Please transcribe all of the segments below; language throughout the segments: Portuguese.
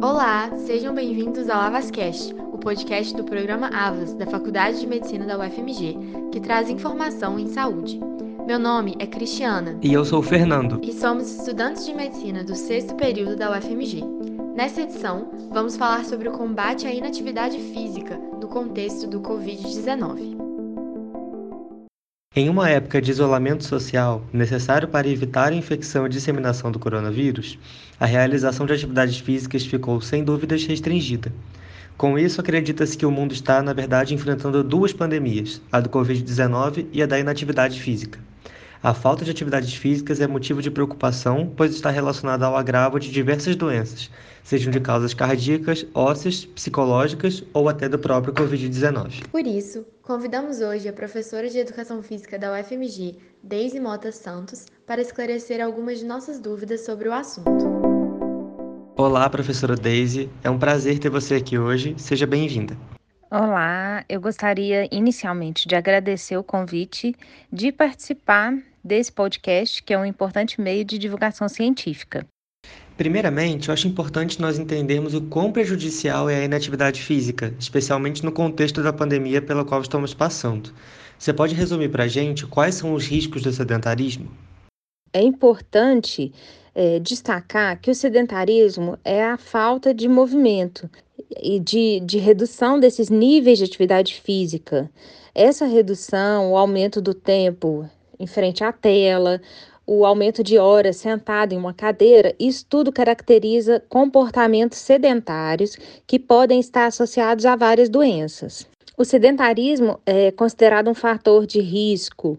Olá, sejam bem-vindos ao AvasCast, o podcast do programa Avas da Faculdade de Medicina da UFMG, que traz informação em saúde. Meu nome é Cristiana. E eu sou o Fernando. E somos estudantes de medicina do sexto período da UFMG. Nessa edição, vamos falar sobre o combate à inatividade física no contexto do Covid-19. Em uma época de isolamento social, necessário para evitar a infecção e disseminação do coronavírus, a realização de atividades físicas ficou sem dúvidas restringida. Com isso, acredita-se que o mundo está, na verdade, enfrentando duas pandemias, a do Covid-19 e a da inatividade física. A falta de atividades físicas é motivo de preocupação, pois está relacionada ao agravo de diversas doenças, sejam de causas cardíacas, ósseas, psicológicas ou até do próprio Covid-19. Por isso, convidamos hoje a professora de Educação Física da UFMG, Deise Mota Santos, para esclarecer algumas de nossas dúvidas sobre o assunto. Olá, professora Deise. É um prazer ter você aqui hoje. Seja bem-vinda. Olá, eu gostaria inicialmente de agradecer o convite de participar desse podcast, que é um importante meio de divulgação científica. Primeiramente, eu acho importante nós entendermos o quão prejudicial é a inatividade física, especialmente no contexto da pandemia pela qual estamos passando. Você pode resumir para a gente quais são os riscos do sedentarismo? É importante é, destacar que o sedentarismo é a falta de movimento e de, de redução desses níveis de atividade física. Essa redução, o aumento do tempo em frente à tela, o aumento de horas sentado em uma cadeira, isso tudo caracteriza comportamentos sedentários que podem estar associados a várias doenças. O sedentarismo é considerado um fator de risco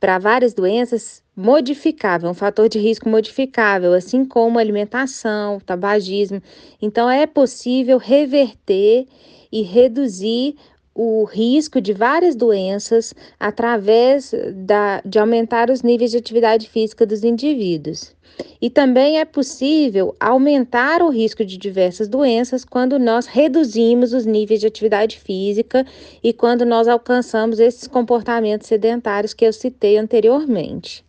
para várias doenças modificável, um fator de risco modificável, assim como alimentação, tabagismo. Então, é possível reverter e reduzir o risco de várias doenças através da, de aumentar os níveis de atividade física dos indivíduos. E também é possível aumentar o risco de diversas doenças quando nós reduzimos os níveis de atividade física e quando nós alcançamos esses comportamentos sedentários que eu citei anteriormente.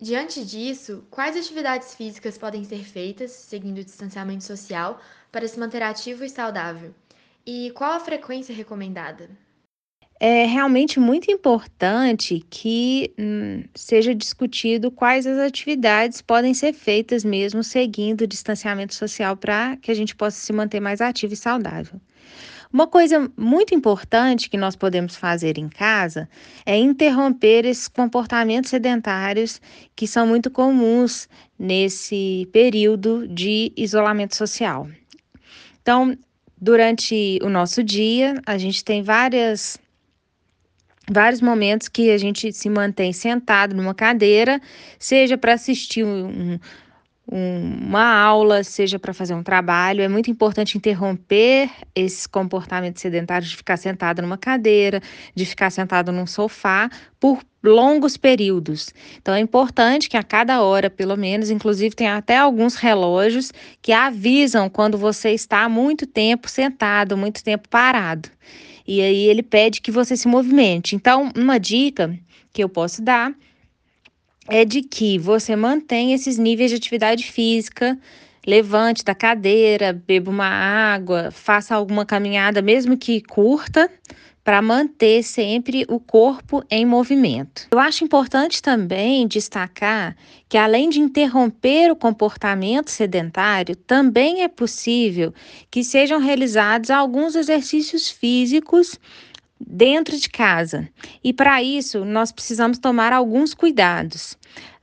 Diante disso, quais atividades físicas podem ser feitas, seguindo o distanciamento social, para se manter ativo e saudável? E qual a frequência recomendada? É realmente muito importante que hum, seja discutido quais as atividades podem ser feitas mesmo seguindo o distanciamento social para que a gente possa se manter mais ativo e saudável. Uma coisa muito importante que nós podemos fazer em casa é interromper esses comportamentos sedentários que são muito comuns nesse período de isolamento social. Então, durante o nosso dia, a gente tem várias vários momentos que a gente se mantém sentado numa cadeira, seja para assistir um, uma aula, seja para fazer um trabalho, é muito importante interromper esses comportamentos sedentários de ficar sentado numa cadeira, de ficar sentado num sofá por longos períodos. Então é importante que a cada hora, pelo menos, inclusive tem até alguns relógios que avisam quando você está muito tempo sentado, muito tempo parado. E aí ele pede que você se movimente. Então, uma dica que eu posso dar é de que você mantenha esses níveis de atividade física, levante da cadeira, beba uma água, faça alguma caminhada, mesmo que curta, para manter sempre o corpo em movimento. Eu acho importante também destacar que, além de interromper o comportamento sedentário, também é possível que sejam realizados alguns exercícios físicos dentro de casa. E para isso, nós precisamos tomar alguns cuidados.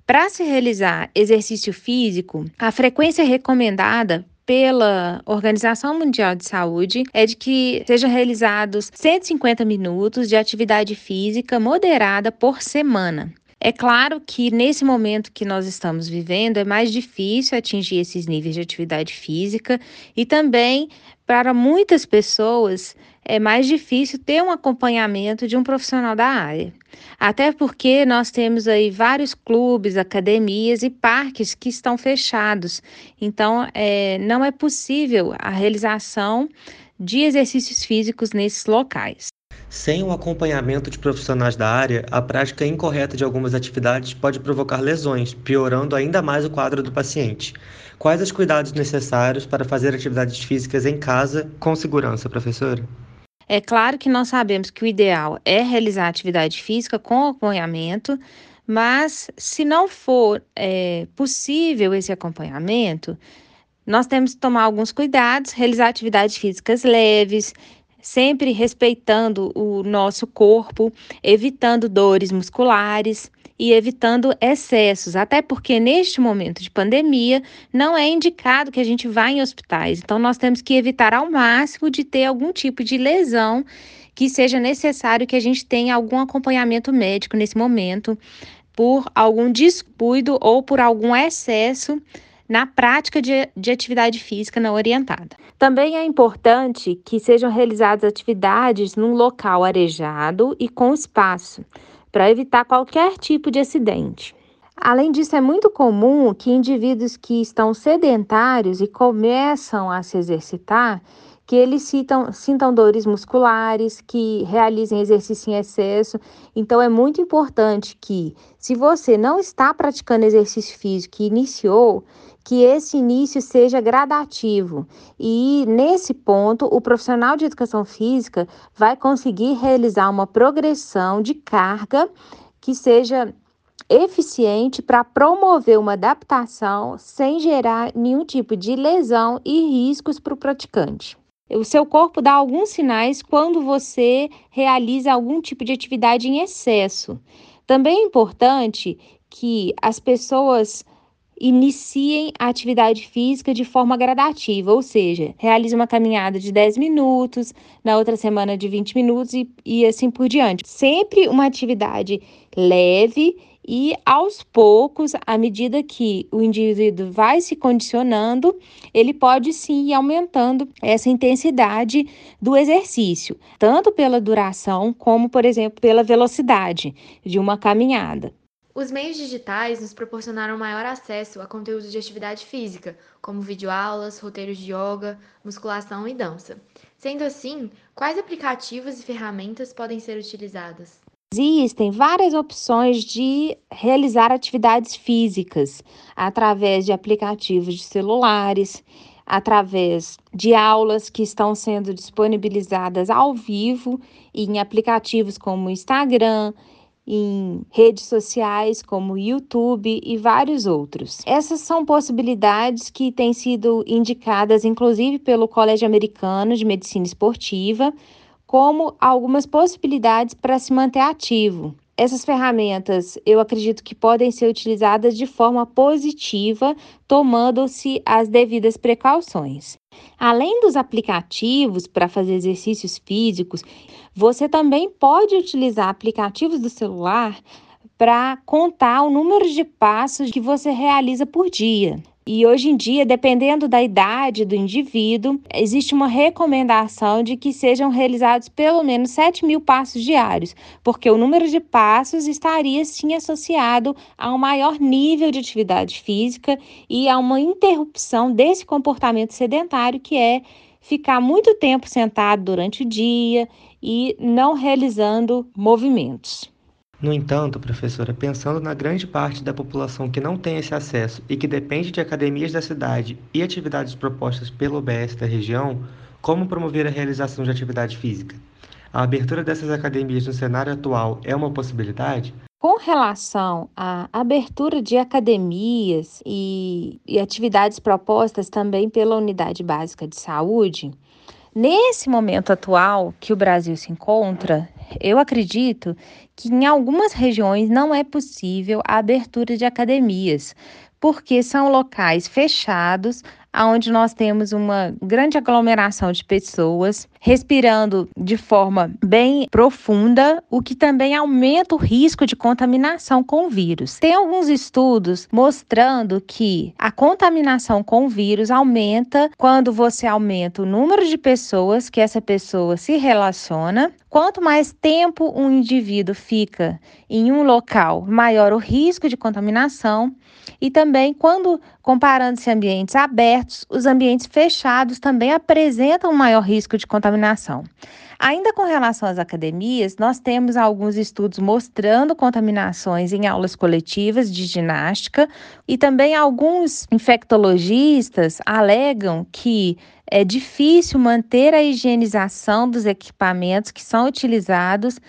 Para se realizar exercício físico, a frequência recomendada pela Organização Mundial de Saúde é de que sejam realizados 150 minutos de atividade física moderada por semana. É claro que nesse momento que nós estamos vivendo é mais difícil atingir esses níveis de atividade física e também para muitas pessoas é mais difícil ter um acompanhamento de um profissional da área. Até porque nós temos aí vários clubes, academias e parques que estão fechados. Então, é, não é possível a realização de exercícios físicos nesses locais. Sem o acompanhamento de profissionais da área, a prática incorreta de algumas atividades pode provocar lesões, piorando ainda mais o quadro do paciente. Quais os cuidados necessários para fazer atividades físicas em casa com segurança, professora? É claro que nós sabemos que o ideal é realizar atividade física com acompanhamento, mas se não for é, possível esse acompanhamento, nós temos que tomar alguns cuidados, realizar atividades físicas leves, sempre respeitando o nosso corpo, evitando dores musculares e evitando excessos, até porque neste momento de pandemia não é indicado que a gente vá em hospitais. Então nós temos que evitar ao máximo de ter algum tipo de lesão que seja necessário que a gente tenha algum acompanhamento médico nesse momento por algum descuido ou por algum excesso na prática de, de atividade física não orientada. Também é importante que sejam realizadas atividades num local arejado e com espaço, para evitar qualquer tipo de acidente. Além disso, é muito comum que indivíduos que estão sedentários e começam a se exercitar que eles citam, sintam dores musculares, que realizem exercício em excesso. Então, é muito importante que, se você não está praticando exercício físico e iniciou, que esse início seja gradativo. E nesse ponto, o profissional de educação física vai conseguir realizar uma progressão de carga que seja eficiente para promover uma adaptação sem gerar nenhum tipo de lesão e riscos para o praticante. O seu corpo dá alguns sinais quando você realiza algum tipo de atividade em excesso. Também é importante que as pessoas iniciem a atividade física de forma gradativa, ou seja, realize uma caminhada de 10 minutos, na outra semana de 20 minutos e, e assim por diante. Sempre uma atividade leve e aos poucos, à medida que o indivíduo vai se condicionando, ele pode sim ir aumentando essa intensidade do exercício, tanto pela duração como, por exemplo, pela velocidade de uma caminhada. Os meios digitais nos proporcionaram maior acesso a conteúdos de atividade física, como videoaulas, roteiros de yoga, musculação e dança. Sendo assim, quais aplicativos e ferramentas podem ser utilizadas? Existem várias opções de realizar atividades físicas através de aplicativos de celulares, através de aulas que estão sendo disponibilizadas ao vivo em aplicativos como Instagram, em redes sociais como YouTube e vários outros. Essas são possibilidades que têm sido indicadas inclusive pelo Colégio Americano de Medicina Esportiva como algumas possibilidades para se manter ativo. Essas ferramentas eu acredito que podem ser utilizadas de forma positiva, tomando-se as devidas precauções. Além dos aplicativos para fazer exercícios físicos, você também pode utilizar aplicativos do celular para contar o número de passos que você realiza por dia. E hoje em dia, dependendo da idade do indivíduo, existe uma recomendação de que sejam realizados pelo menos 7 mil passos diários, porque o número de passos estaria sim associado a um maior nível de atividade física e a uma interrupção desse comportamento sedentário que é ficar muito tempo sentado durante o dia e não realizando movimentos. No entanto, professora, pensando na grande parte da população que não tem esse acesso e que depende de academias da cidade e atividades propostas pelo OBS da região, como promover a realização de atividade física? A abertura dessas academias no cenário atual é uma possibilidade? Com relação à abertura de academias e, e atividades propostas também pela Unidade Básica de Saúde, Nesse momento atual que o Brasil se encontra, eu acredito que em algumas regiões não é possível a abertura de academias, porque são locais fechados onde nós temos uma grande aglomeração de pessoas respirando de forma bem profunda, o que também aumenta o risco de contaminação com o vírus. Tem alguns estudos mostrando que a contaminação com o vírus aumenta quando você aumenta o número de pessoas que essa pessoa se relaciona. Quanto mais tempo um indivíduo fica em um local, maior o risco de contaminação. E também, quando comparando-se ambientes abertos, os ambientes fechados também apresentam um maior risco de contaminação. Ainda com relação às academias, nós temos alguns estudos mostrando contaminações em aulas coletivas de ginástica e também alguns infectologistas alegam que é difícil manter a higienização dos equipamentos que são utilizados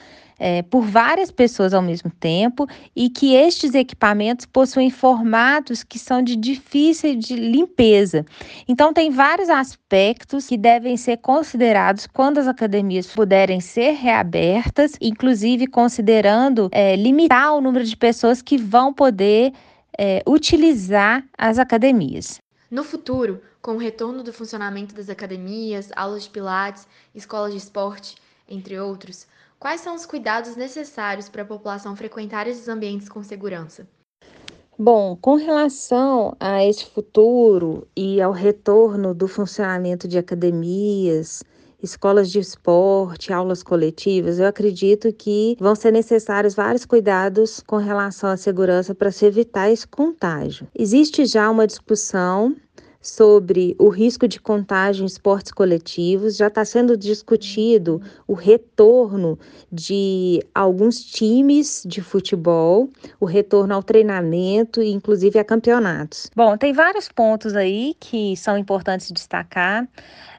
é, por várias pessoas ao mesmo tempo e que estes equipamentos possuem formatos que são de difícil de limpeza. Então, tem vários aspectos que devem ser considerados quando as academias puderem ser reabertas, inclusive considerando é, limitar o número de pessoas que vão poder é, utilizar as academias. No futuro, com o retorno do funcionamento das academias, aulas de pilates, escolas de esporte, entre outros, Quais são os cuidados necessários para a população frequentar esses ambientes com segurança? Bom, com relação a esse futuro e ao retorno do funcionamento de academias, escolas de esporte, aulas coletivas, eu acredito que vão ser necessários vários cuidados com relação à segurança para se evitar esse contágio. Existe já uma discussão sobre o risco de contágio em esportes coletivos. Já está sendo discutido o retorno de alguns times de futebol, o retorno ao treinamento e inclusive a campeonatos. Bom, tem vários pontos aí que são importantes destacar.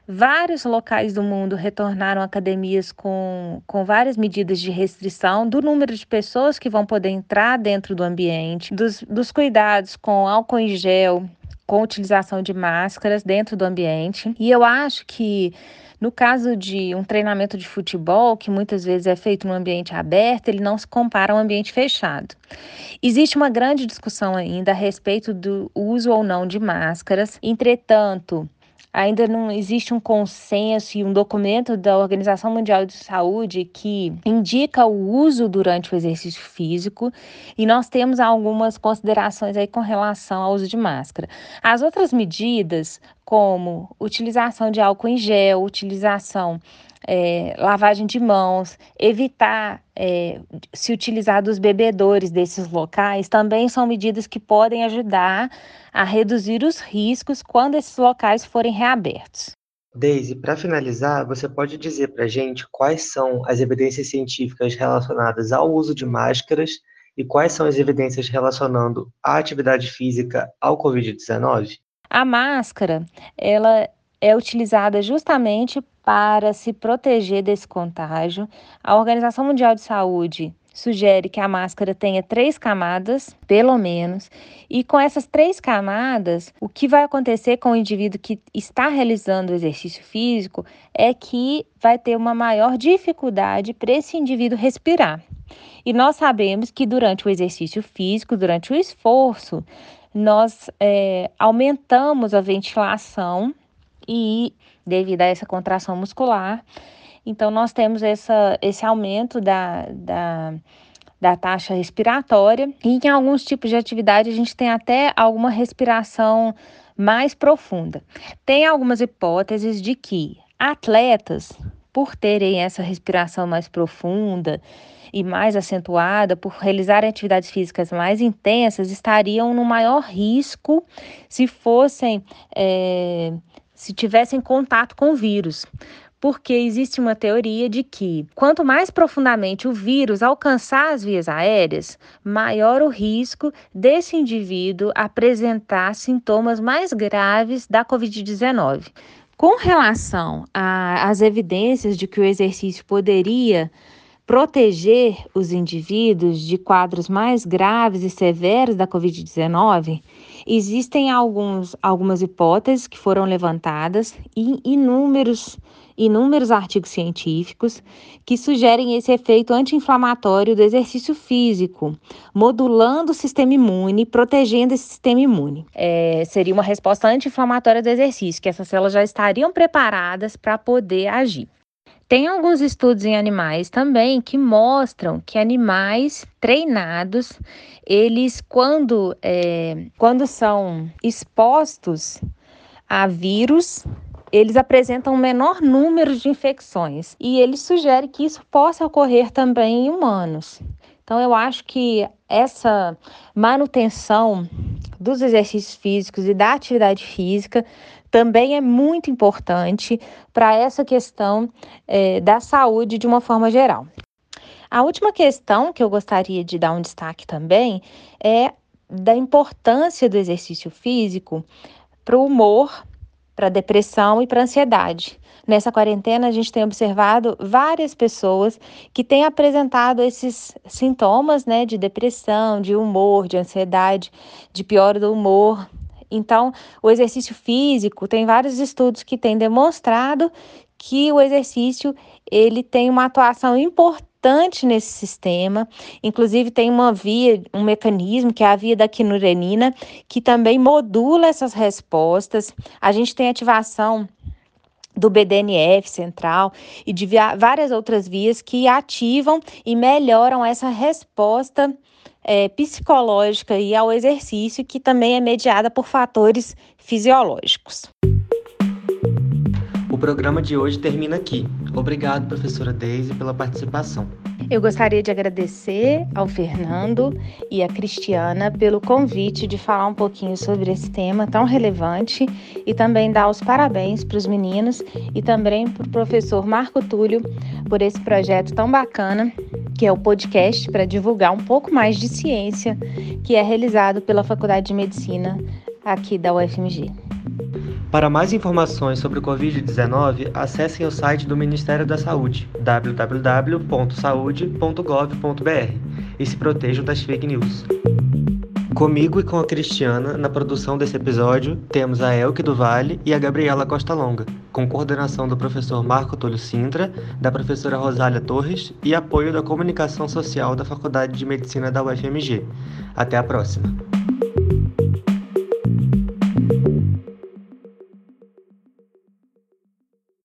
Vários locais do mundo retornaram academias com, com várias medidas de restrição do número de pessoas que vão poder entrar dentro do ambiente, dos, dos cuidados com álcool em gel, com utilização de máscaras dentro do ambiente. E eu acho que no caso de um treinamento de futebol, que muitas vezes é feito num ambiente aberto, ele não se compara a um ambiente fechado. Existe uma grande discussão ainda a respeito do uso ou não de máscaras. Entretanto, ainda não existe um consenso e um documento da Organização Mundial de Saúde que indica o uso durante o exercício físico e nós temos algumas considerações aí com relação ao uso de máscara. As outras medidas, como utilização de álcool em gel, utilização é, lavagem de mãos, evitar é, se utilizar dos bebedores desses locais, também são medidas que podem ajudar a reduzir os riscos quando esses locais forem reabertos. Deise, para finalizar, você pode dizer para a gente quais são as evidências científicas relacionadas ao uso de máscaras e quais são as evidências relacionando a atividade física ao Covid-19? A máscara, ela é utilizada justamente para se proteger desse contágio. A Organização Mundial de Saúde sugere que a máscara tenha três camadas, pelo menos, e com essas três camadas, o que vai acontecer com o indivíduo que está realizando o exercício físico é que vai ter uma maior dificuldade para esse indivíduo respirar. E nós sabemos que durante o exercício físico, durante o esforço, nós é, aumentamos a ventilação e devido a essa contração muscular. Então, nós temos essa, esse aumento da, da, da taxa respiratória, e em alguns tipos de atividade a gente tem até alguma respiração mais profunda. Tem algumas hipóteses de que atletas, por terem essa respiração mais profunda e mais acentuada, por realizarem atividades físicas mais intensas, estariam no maior risco se fossem. É, se tivessem contato com o vírus. Porque existe uma teoria de que quanto mais profundamente o vírus alcançar as vias aéreas, maior o risco desse indivíduo apresentar sintomas mais graves da Covid-19. Com relação às evidências de que o exercício poderia proteger os indivíduos de quadros mais graves e severos da Covid-19, existem alguns, algumas hipóteses que foram levantadas e inúmeros, inúmeros artigos científicos que sugerem esse efeito anti-inflamatório do exercício físico, modulando o sistema imune, protegendo esse sistema imune. É, seria uma resposta anti-inflamatória do exercício, que essas células já estariam preparadas para poder agir. Tem alguns estudos em animais também que mostram que animais treinados, eles quando, é, quando são expostos a vírus, eles apresentam um menor número de infecções e ele sugere que isso possa ocorrer também em humanos. Então, eu acho que essa manutenção dos exercícios físicos e da atividade física também é muito importante para essa questão é, da saúde de uma forma geral. A última questão que eu gostaria de dar um destaque também é da importância do exercício físico para o humor, para depressão e para ansiedade. Nessa quarentena, a gente tem observado várias pessoas que têm apresentado esses sintomas né, de depressão, de humor, de ansiedade, de pior do humor. Então, o exercício físico, tem vários estudos que têm demonstrado que o exercício ele tem uma atuação importante nesse sistema. Inclusive, tem uma via, um mecanismo, que é a via da quinurenina, que também modula essas respostas. A gente tem ativação do BDNF central e de várias outras vias que ativam e melhoram essa resposta é, psicológica e ao exercício, que também é mediada por fatores fisiológicos. O programa de hoje termina aqui. Obrigado, professora Deise, pela participação. Eu gostaria de agradecer ao Fernando e à Cristiana pelo convite de falar um pouquinho sobre esse tema tão relevante e também dar os parabéns para os meninos e também para o professor Marco Túlio por esse projeto tão bacana que é o podcast para divulgar um pouco mais de ciência que é realizado pela Faculdade de Medicina aqui da UFMG. Para mais informações sobre o Covid-19, acessem o site do Ministério da Saúde, www.saude.gov.br, e se protejam das fake news. Comigo e com a Cristiana, na produção desse episódio, temos a Elke do Vale e a Gabriela Costa Longa, com coordenação do professor Marco Tolho Sintra, da professora Rosália Torres e apoio da comunicação social da Faculdade de Medicina da UFMG. Até a próxima!